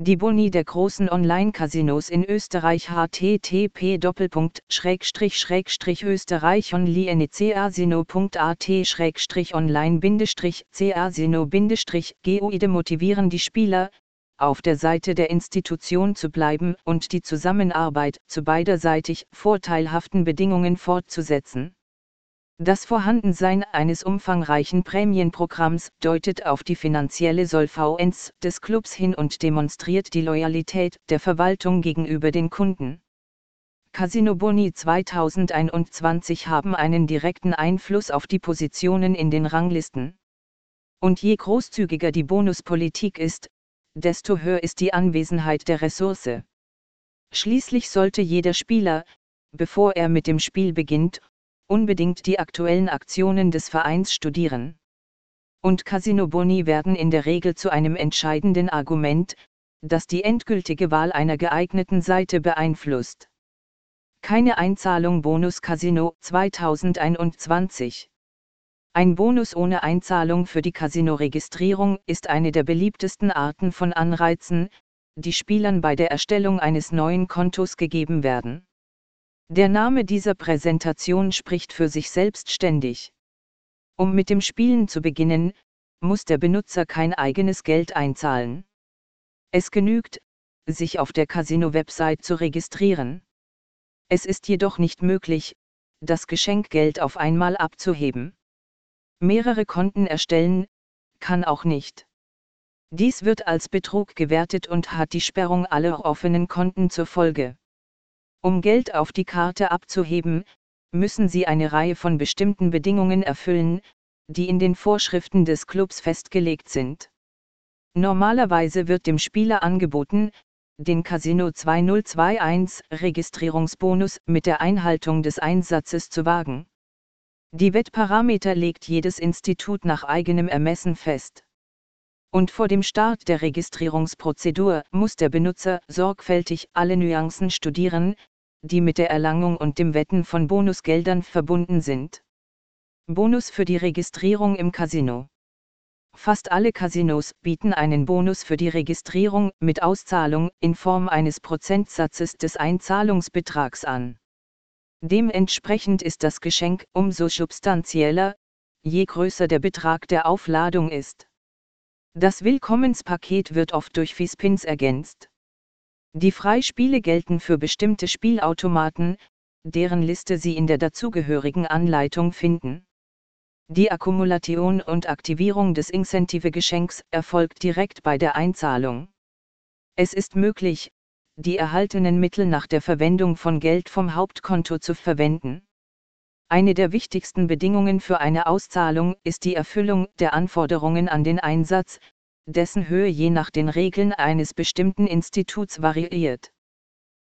Die Boni der großen Online-Casinos in Österreich http österreich online casino guide motivieren die Spieler, auf der Seite der Institution zu bleiben und die Zusammenarbeit zu beiderseitig vorteilhaften Bedingungen fortzusetzen. Das Vorhandensein eines umfangreichen Prämienprogramms deutet auf die finanzielle Solvenz des Clubs hin und demonstriert die Loyalität der Verwaltung gegenüber den Kunden. Casino Boni 2021 haben einen direkten Einfluss auf die Positionen in den Ranglisten. Und je großzügiger die Bonuspolitik ist, desto höher ist die Anwesenheit der Ressource. Schließlich sollte jeder Spieler, bevor er mit dem Spiel beginnt, unbedingt die aktuellen Aktionen des Vereins studieren. Und Casino Boni werden in der Regel zu einem entscheidenden Argument, das die endgültige Wahl einer geeigneten Seite beeinflusst. Keine Einzahlung Bonus Casino 2021 Ein Bonus ohne Einzahlung für die Casino-Registrierung ist eine der beliebtesten Arten von Anreizen, die Spielern bei der Erstellung eines neuen Kontos gegeben werden. Der Name dieser Präsentation spricht für sich selbstständig. Um mit dem Spielen zu beginnen, muss der Benutzer kein eigenes Geld einzahlen. Es genügt, sich auf der Casino-Website zu registrieren. Es ist jedoch nicht möglich, das Geschenkgeld auf einmal abzuheben. Mehrere Konten erstellen, kann auch nicht. Dies wird als Betrug gewertet und hat die Sperrung aller offenen Konten zur Folge. Um Geld auf die Karte abzuheben, müssen Sie eine Reihe von bestimmten Bedingungen erfüllen, die in den Vorschriften des Clubs festgelegt sind. Normalerweise wird dem Spieler angeboten, den Casino 2021 Registrierungsbonus mit der Einhaltung des Einsatzes zu wagen. Die Wettparameter legt jedes Institut nach eigenem Ermessen fest. Und vor dem Start der Registrierungsprozedur muss der Benutzer sorgfältig alle Nuancen studieren, die mit der Erlangung und dem Wetten von Bonusgeldern verbunden sind. Bonus für die Registrierung im Casino. Fast alle Casinos bieten einen Bonus für die Registrierung mit Auszahlung in Form eines Prozentsatzes des Einzahlungsbetrags an. Dementsprechend ist das Geschenk umso substanzieller, je größer der Betrag der Aufladung ist. Das Willkommenspaket wird oft durch Fispins ergänzt. Die Freispiele gelten für bestimmte Spielautomaten, deren Liste Sie in der dazugehörigen Anleitung finden. Die Akkumulation und Aktivierung des Incentive-Geschenks erfolgt direkt bei der Einzahlung. Es ist möglich, die erhaltenen Mittel nach der Verwendung von Geld vom Hauptkonto zu verwenden. Eine der wichtigsten Bedingungen für eine Auszahlung ist die Erfüllung der Anforderungen an den Einsatz, dessen Höhe je nach den Regeln eines bestimmten Instituts variiert.